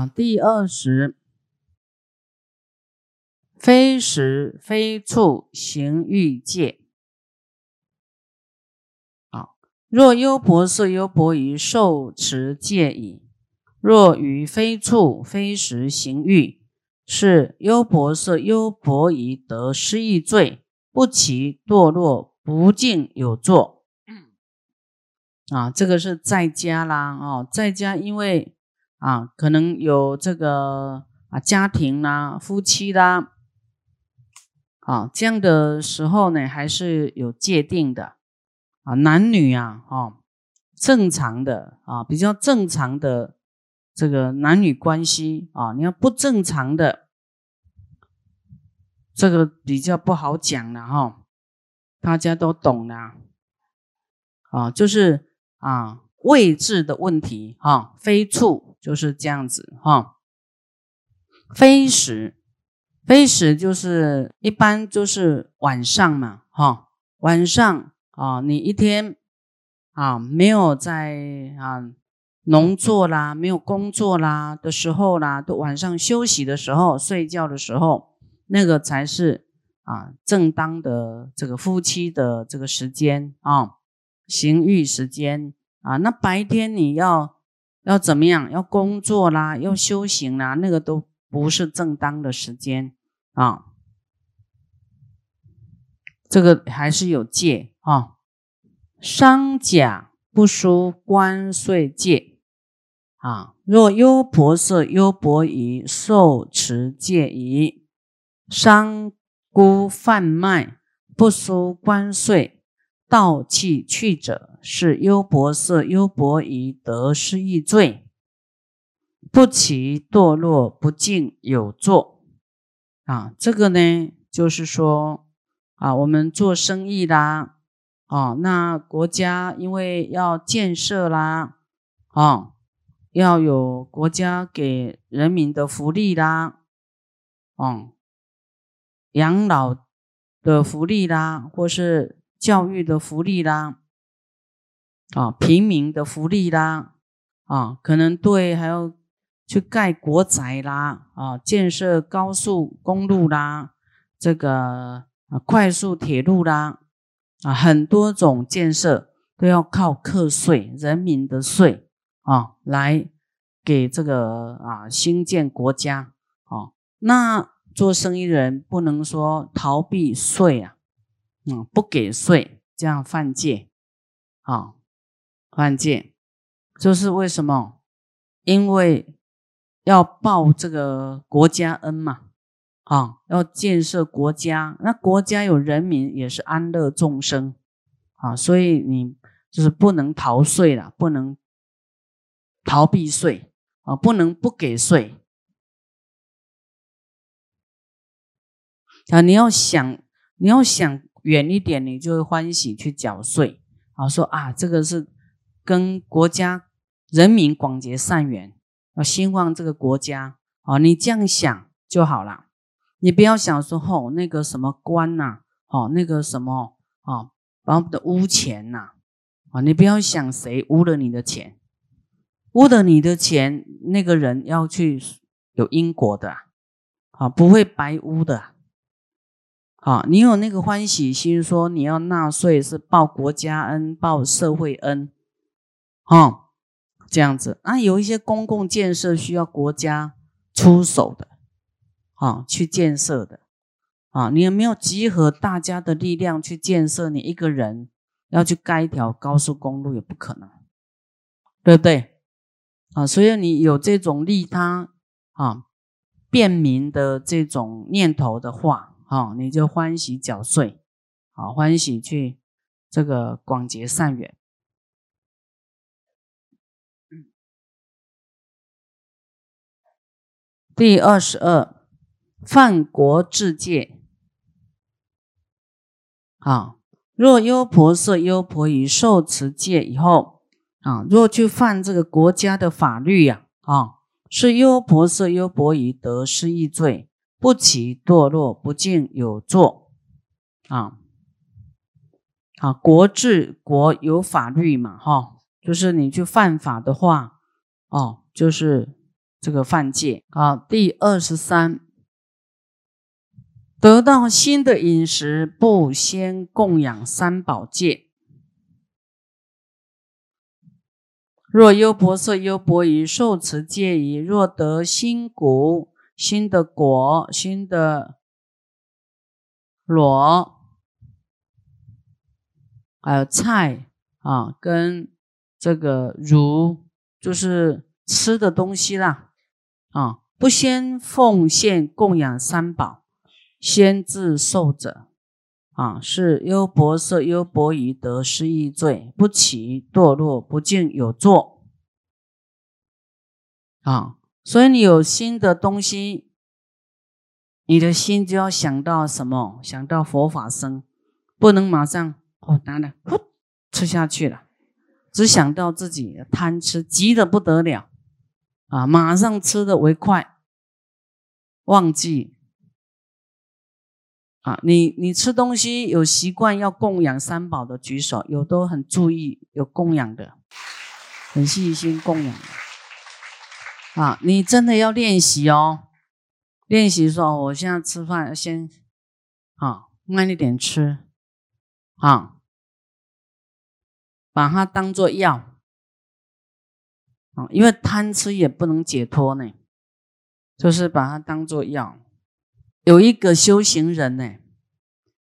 啊，第二十，非时非处行欲界。啊，若优婆塞、优婆夷受持戒已，若于非处非时行欲，是优婆塞、优婆夷得失意罪，不其堕落，不净有作。啊，这个是在家啦，哦，在家因为啊，可能有这个啊家庭啦、夫妻啦，啊这样的时候呢，还是有界定的啊，男女啊，哦，正常的啊，比较正常的这个男女关系啊，你要不正常的，这个比较不好讲了哈，大家都懂的啊，就是。啊，位置的问题哈，非处就是这样子哈。非时，非时就是一般就是晚上嘛哈。晚上啊，你一天啊没有在啊农作啦，没有工作啦的时候啦，都晚上休息的时候、睡觉的时候，那个才是啊正当的这个夫妻的这个时间啊。行欲时间啊，那白天你要要怎么样？要工作啦，要修行啦，那个都不是正当的时间啊。这个还是有戒啊。商贾不输关税戒啊。若优婆塞、优婆夷受持戒仪，商姑贩卖不输关税。盗弃去者，是优婆塞、优婆夷得失易罪，不其堕落，不敬有作。啊，这个呢，就是说啊，我们做生意啦，啊，那国家因为要建设啦，啊，要有国家给人民的福利啦，哦，养老的福利啦，或是。教育的福利啦，啊，平民的福利啦，啊，可能对还要去盖国宅啦，啊，建设高速公路啦，这个啊快速铁路啦，啊，很多种建设都要靠课税，人民的税啊，来给这个啊兴建国家啊。那做生意人不能说逃避税啊。嗯，不给税，这样犯戒，啊，犯戒，就是为什么？因为要报这个国家恩嘛，啊，要建设国家，那国家有人民也是安乐众生，啊，所以你就是不能逃税了，不能逃避税，啊，不能不给税，啊，你要想，你要想。远一点，你就会欢喜去缴税啊！说啊，这个是跟国家人民广结善缘，要兴旺这个国家啊！你这样想就好了，你不要想说哦，那个什么官呐，哦，那个什么啊，把我们的污钱呐，啊，你不要想谁污了你的钱，污了你的钱，那个人要去有因果的啊，不会白污的。啊，你有那个欢喜心，说你要纳税是报国家恩、报社会恩，哦，这样子啊，有一些公共建设需要国家出手的，啊，去建设的，啊，你有没有集合大家的力量去建设？你一个人要去盖一条高速公路也不可能，对不对？啊，所以你有这种利他啊、便民的这种念头的话。好，你就欢喜缴税，好欢喜去这个广结善缘。第二十二，犯国治戒。啊，若优婆塞、优婆夷受持戒以后，啊，若去犯这个国家的法律呀，啊，是优婆塞、优婆夷得失一罪。不起堕落，不敬有作啊！啊，国治国有法律嘛，哈，就是你去犯法的话，哦，就是这个犯戒啊。第二十三，得到新的饮食，不先供养三宝戒。若优婆塞、优婆夷受持戒仪，若得新谷、新的果、新的螺，还有菜啊，跟这个如就是吃的东西啦啊，不先奉献供养三宝，先自受者。啊，是优博色、优博夷得失意罪，不起堕落，不敬有作。啊，所以你有新的东西，你的心就要想到什么？想到佛法僧，不能马上哦拿了呼吃下去了，只想到自己贪吃，急得不得了啊，马上吃的为快，忘记。啊，你你吃东西有习惯要供养三宝的举手，有都很注意有供养的，很细心供养。啊，你真的要练习哦，练习说我现在吃饭先啊慢一点吃，啊，把它当做药啊，因为贪吃也不能解脱呢，就是把它当做药。有一个修行人呢，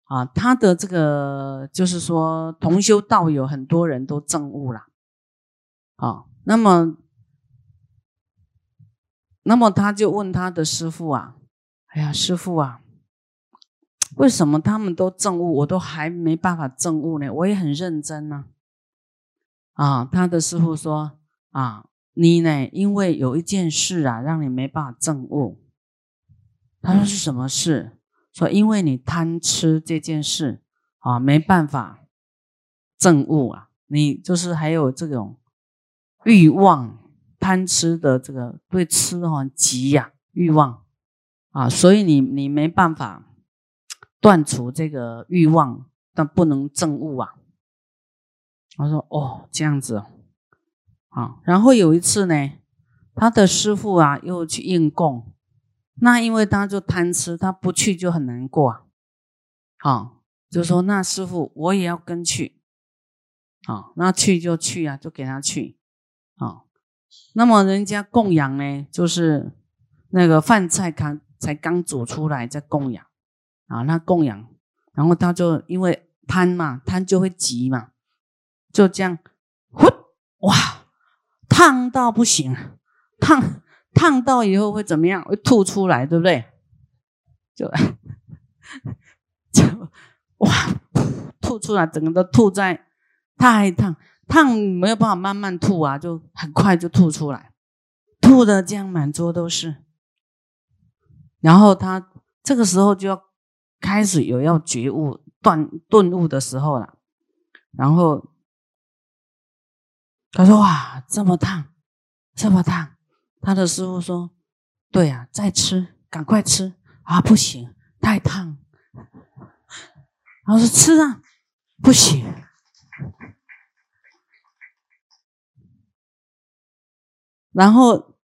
啊，他的这个就是说同修道友很多人都证悟了，啊，那么，那么他就问他的师傅啊，哎呀，师傅啊，为什么他们都证悟，我都还没办法证悟呢？我也很认真呢，啊，他的师傅说，啊，你呢，因为有一件事啊，让你没办法证悟。他说是什么事？说因为你贪吃这件事啊，没办法证悟啊。你就是还有这种欲望，贪吃的这个对吃哈急呀欲望啊，所以你你没办法断除这个欲望，但不能证悟啊。他说哦这样子啊，然后有一次呢，他的师傅啊又去应供。那因为他就贪吃，他不去就很难过啊。好，就说那师傅我也要跟去。好，那去就去啊，就给他去。啊，那么人家供养呢，就是那个饭菜刚才刚煮出来在供养啊，那供养，然后他就因为贪嘛，贪就会急嘛，就这样，哇，烫到不行，烫。烫到以后会怎么样？会吐出来，对不对？就就哇，吐出来，整个都吐在太烫，烫没有办法慢慢吐啊，就很快就吐出来，吐的这样满桌都是。然后他这个时候就要开始有要觉悟、断顿悟的时候了。然后他说：“哇，这么烫，这么烫。”他的师傅说：“对呀，再吃，赶快吃啊！不行，太烫。”然后说：“吃啊，不行。”然后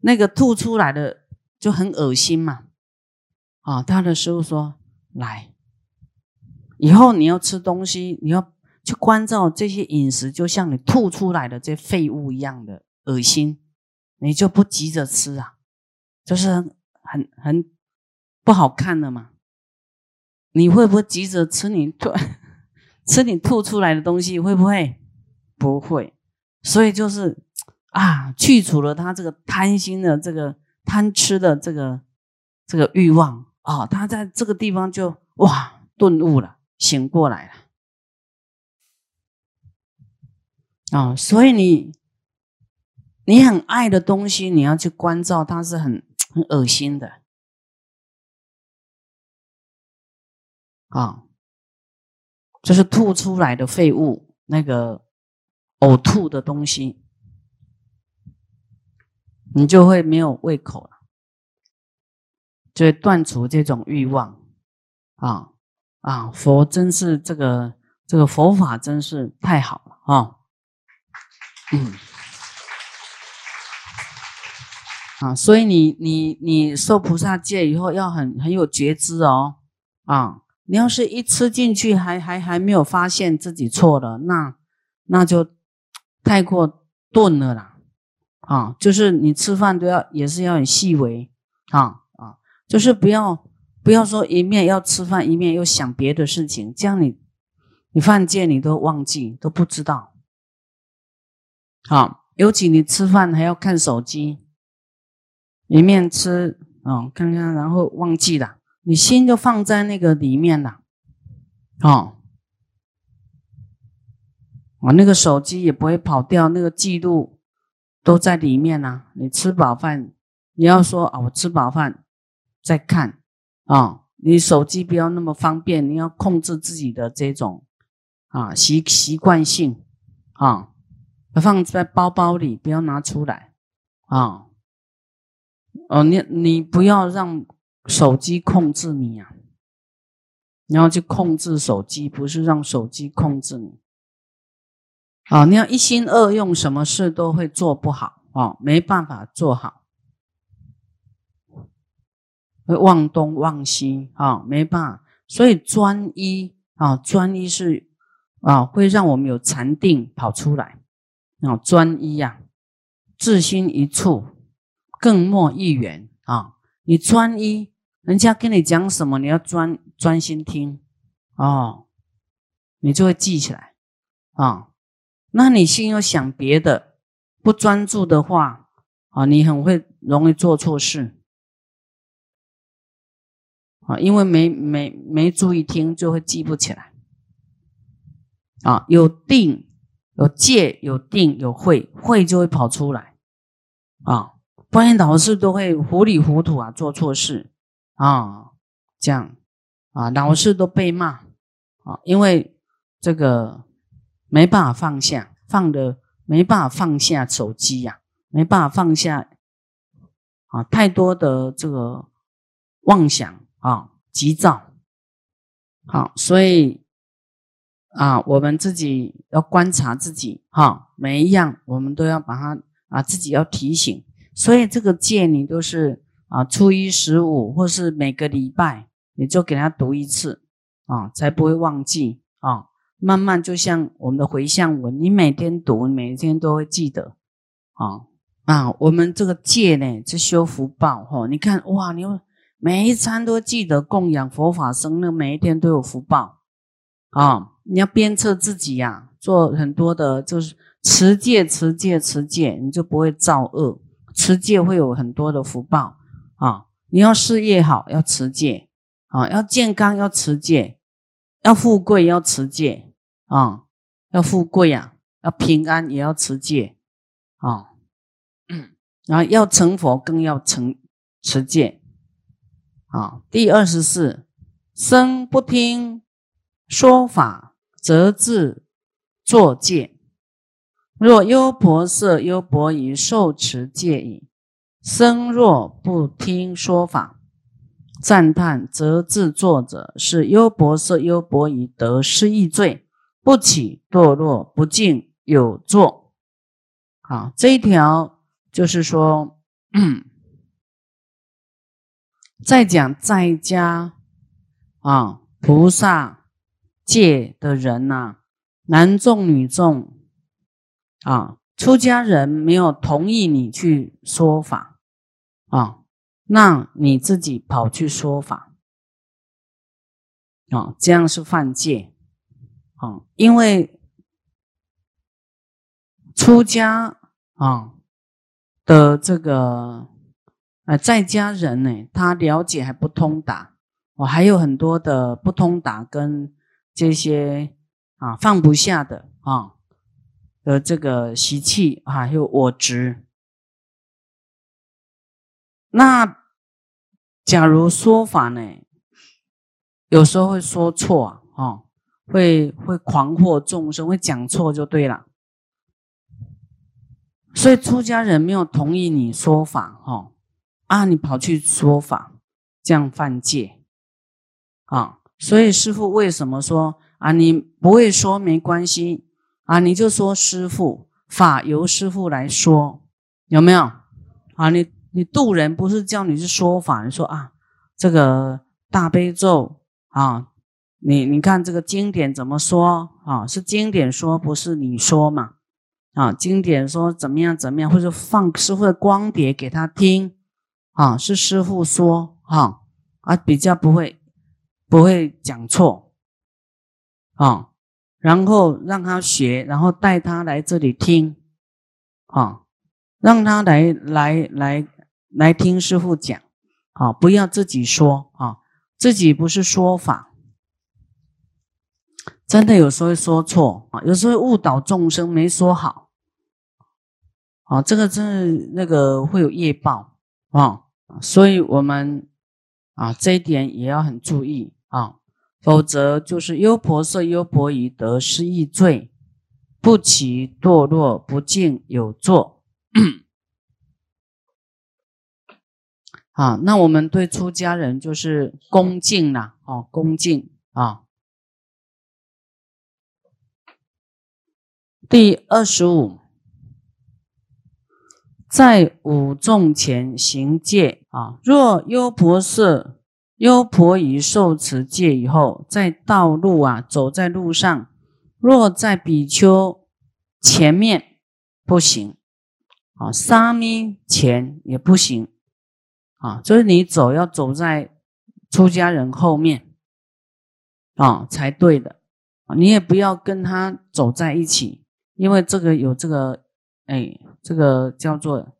那个吐出来的就很恶心嘛。啊，他的师傅说：“来，以后你要吃东西，你要去关照这些饮食，就像你吐出来的这废物一样的恶心。”你就不急着吃啊，就是很很不好看的嘛。你会不会急着吃你吐 吃你吐出来的东西？会不会？不会。所以就是啊，去除了他这个贪心的这个贪吃的这个这个欲望啊，他在这个地方就哇顿悟了，醒过来了啊。所以你。你很爱的东西，你要去关照，它是很很恶心的啊，就是吐出来的废物，那个呕吐的东西，你就会没有胃口了，就会断除这种欲望啊啊！佛真是这个这个佛法真是太好了啊，嗯。啊，所以你你你受菩萨戒以后要很很有觉知哦，啊，你要是一吃进去还还还没有发现自己错了，那那就太过钝了啦，啊，就是你吃饭都要也是要很细微啊啊，就是不要不要说一面要吃饭一面又想别的事情，这样你你犯戒你都忘记都不知道，好，尤其你吃饭还要看手机。一面吃啊，看看，然后忘记了，你心就放在那个里面了，哦，我那个手机也不会跑掉，那个记录都在里面呢。你吃饱饭，你要说啊，我吃饱饭再看啊，你手机不要那么方便，你要控制自己的这种啊习习惯性啊，放在包包里，不要拿出来啊。哦，你你不要让手机控制你呀！你要去控制手机，不是让手机控制你。啊，你要一心二用，什么事都会做不好啊，没办法做好，会忘东忘西啊，没办法。所以专一啊，专一是啊，会让我们有禅定跑出来啊，专一呀，自心一处。更莫一缘啊！你专一，人家跟你讲什么，你要专专心听哦，你就会记起来啊。那你心又想别的，不专注的话啊，你很会容易做错事啊，因为没没没注意听，就会记不起来啊。有定有戒有定有慧，慧就会跑出来啊。不然老是都会糊里糊涂啊，做错事啊，这样啊，老是都被骂啊，因为这个没办法放下，放的没办法放下手机呀，没办法放下啊，太多的这个妄想啊，急躁，好，所以啊，我们自己要观察自己哈，每一样我们都要把它啊，自己要提醒。所以这个戒你都是啊，初一十五或是每个礼拜，你就给他读一次啊，才不会忘记啊。慢慢就像我们的回向文，你每天读，每天都会记得啊啊。我们这个戒呢，是修福报哈。你看哇，你每一餐都记得供养佛法僧，那每一天都有福报啊。你要鞭策自己呀，做很多的，就是持戒、持戒、持戒，你就不会造恶。持戒会有很多的福报啊！你要事业好，要持戒啊；要健康，要持戒；要富贵，要持戒啊；要富贵呀，要平安，也要持戒啊。然后要成佛，更要成持戒啊。第二十四，生不听说法，则自作戒。若优婆塞、优婆夷受持戒已，生若不听说法，赞叹则自作者是优婆塞、优婆夷得失意罪，不起堕落，不敬有作。好，这一条就是说，在讲在家啊菩萨戒的人呐，男众女众。啊，出家人没有同意你去说法啊，那你自己跑去说法啊，这样是犯戒啊，因为出家啊的这个呃在家人呢，他了解还不通达，我还有很多的不通达跟这些啊放不下的啊。的这个习气啊，还有我执。那假如说法呢，有时候会说错啊，会会狂惑众生，会讲错就对了。所以出家人没有同意你说法，哈啊，你跑去说法，这样犯戒啊。所以师父为什么说啊，你不会说没关系。啊，你就说师傅法由师傅来说，有没有？啊，你你渡人不是叫你去说法，你说啊，这个大悲咒啊，你你看这个经典怎么说啊？是经典说，不是你说嘛？啊，经典说怎么样怎么样，或者放师傅的光碟给他听啊，是师傅说哈啊，比较不会不会讲错啊，然后让他学，然后带他来这里听啊，让他来来来来听师傅讲啊，不要自己说啊，自己不是说法。真的有时候会说错啊，有时候误导众生，没说好。啊，这个真的那个会有业报啊，所以我们啊这一点也要很注意啊，否则就是优婆塞、优婆夷得失易罪，不起堕落，不敬有作。啊，那我们对出家人就是恭敬啦，哦，恭敬啊。第二十五。在五众前行戒啊，若优婆塞、优婆夷受持戒以后，在道路啊，走在路上，若在比丘前面不行。啊，沙弥前也不行。啊，就是你走要走在出家人后面啊才对的，你也不要跟他走在一起，因为这个有这个哎。这个叫做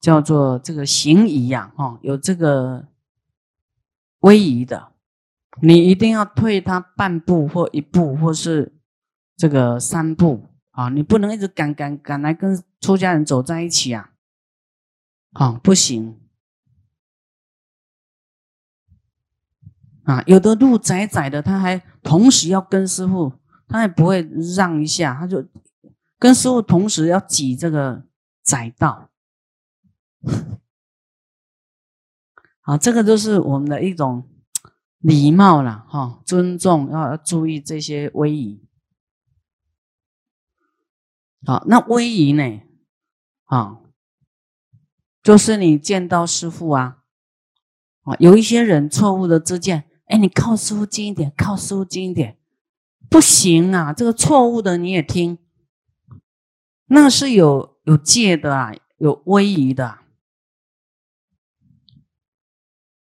叫做这个行仪呀，哈，有这个威仪的，你一定要退他半步或一步，或是这个三步啊，你不能一直赶赶赶来跟出家人走在一起啊，啊，不行啊，有的路窄窄的，他还同时要跟师傅，他也不会让一下，他就。跟师傅同时要挤这个窄道，好，这个就是我们的一种礼貌了哈，尊重要要注意这些威仪。好，那威仪呢？啊，就是你见到师傅啊，啊，有一些人错误的自见，哎，你靠师傅近一点，靠师傅近一点，不行啊，这个错误的你也听。那是有有戒的啊，有威仪的，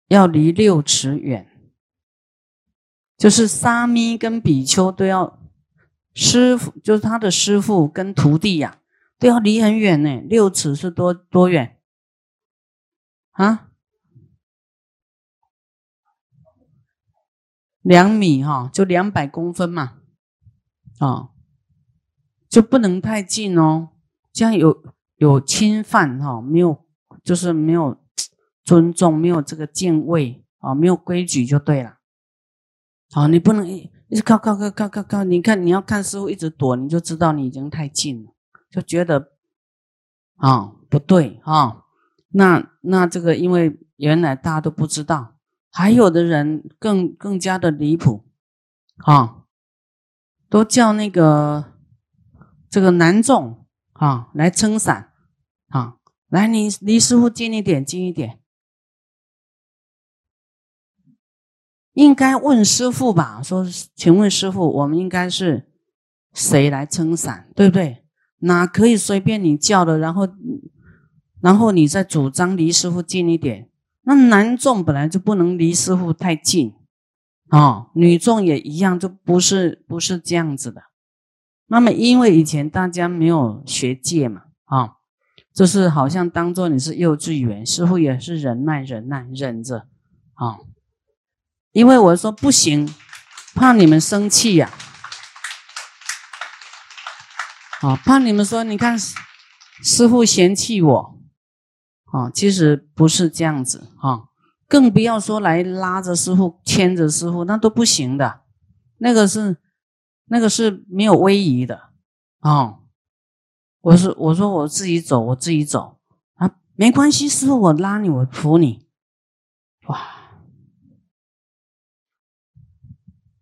要离六尺远，就是沙弥跟比丘都要师傅，就是他的师傅跟徒弟呀，都要离很远呢。六尺是多多远啊？两米哈，就两百公分嘛，啊。就不能太近哦，这样有有侵犯哈，没有就是没有尊重，没有这个敬畏啊，没有规矩就对了。好，你不能一直靠靠靠靠靠靠，你看你要看师傅一直躲，你就知道你已经太近了，就觉得啊不对啊。那那这个因为原来大家都不知道，还有的人更更加的离谱啊，都叫那个。这个男众啊，来撑伞啊，来你离师傅近一点，近一点。应该问师傅吧，说，请问师傅，我们应该是谁来撑伞，对不对？哪可以随便你叫的，然后，然后你再主张离师傅近一点？那男众本来就不能离师傅太近啊，女众也一样，就不是不是这样子的。那么，因为以前大家没有学戒嘛，啊，就是好像当做你是幼稚园，师傅也是忍耐、忍耐、忍着，啊，因为我说不行，怕你们生气呀，啊，怕你们说你看师傅嫌弃我，啊，其实不是这样子，啊，更不要说来拉着师傅、牵着师傅，那都不行的，那个是。那个是没有威仪的啊！我是我说我自己走，我自己走啊，没关系，师傅我拉你，我扶你，哇！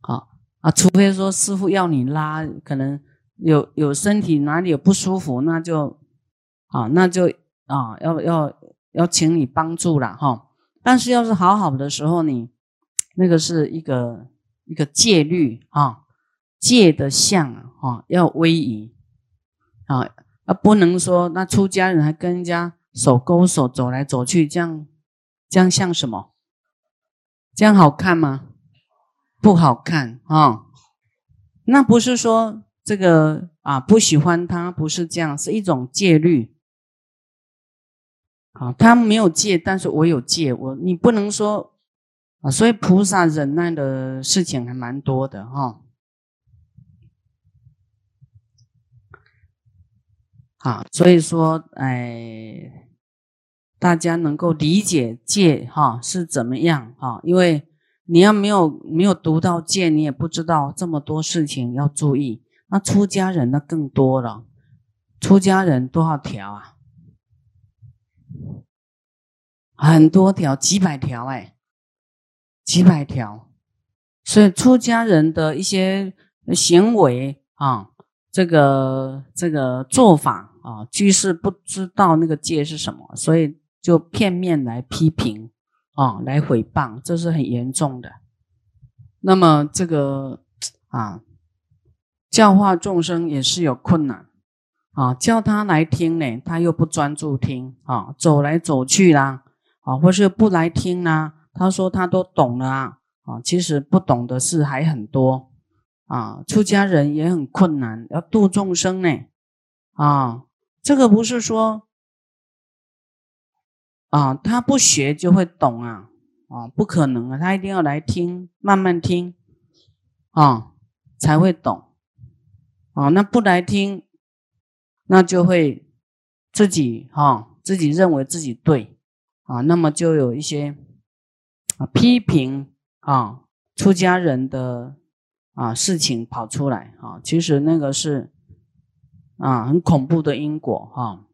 好啊，除非说师傅要你拉，可能有有身体哪里有不舒服，那就啊，那就啊，要要要请你帮助了哈。但是要是好好的时候，你那个是一个一个戒律啊，戒的相啊，要威仪啊，啊不能说那出家人还跟人家手勾手走来走去，这样这样像什么？这样好看吗？不好看啊。那不是说这个啊不喜欢他，不是这样，是一种戒律。啊，他没有戒，但是我有戒，我你不能说啊，所以菩萨忍耐的事情还蛮多的哈。好，所以说，哎，大家能够理解戒哈是怎么样哈，因为。你要没有没有读到戒，你也不知道这么多事情要注意。那出家人那更多了，出家人多少条啊？很多条，几百条哎，几百条。所以出家人的一些行为啊，这个这个做法啊，居士不知道那个戒是什么，所以就片面来批评。啊，来诽谤，这是很严重的。那么这个啊，教化众生也是有困难啊。叫他来听呢，他又不专注听啊，走来走去啦，啊，或是不来听啦。他说他都懂了啊，啊，其实不懂的事还很多啊。出家人也很困难，要度众生呢，啊，这个不是说。啊，他不学就会懂啊，啊，不可能啊，他一定要来听，慢慢听，啊，才会懂，啊，那不来听，那就会自己哈，自己认为自己对，啊，那么就有一些啊批评啊出家人的啊事情跑出来啊，其实那个是啊很恐怖的因果哈。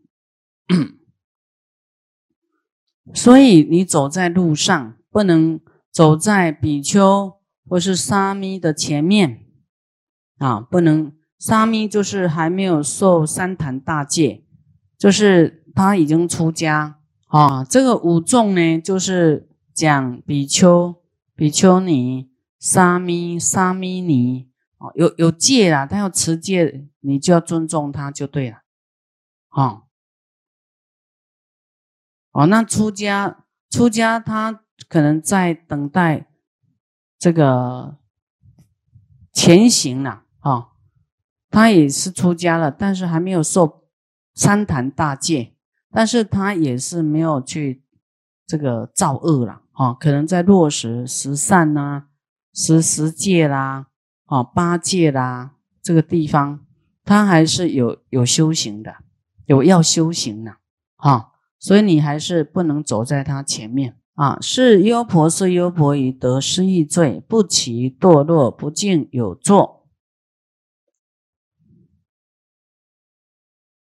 所以你走在路上，不能走在比丘或是沙弥的前面啊！不能，沙弥就是还没有受三坛大戒，就是他已经出家啊。这个五众呢，就是讲比丘、比丘尼、沙弥、沙弥尼啊，有有戒啦，他要持戒，你就要尊重他就对了，啊。哦，那出家出家，他可能在等待这个前行呢。啊，他也是出家了，但是还没有受三坛大戒，但是他也是没有去这个造恶了。啊，可能在落实十善呐、十十戒啦、啊八戒啦这个地方，他还是有有修行的，有要修行的。啊。所以你还是不能走在他前面啊！是优婆塞、优婆夷得失意罪，不起堕落，不敬有作。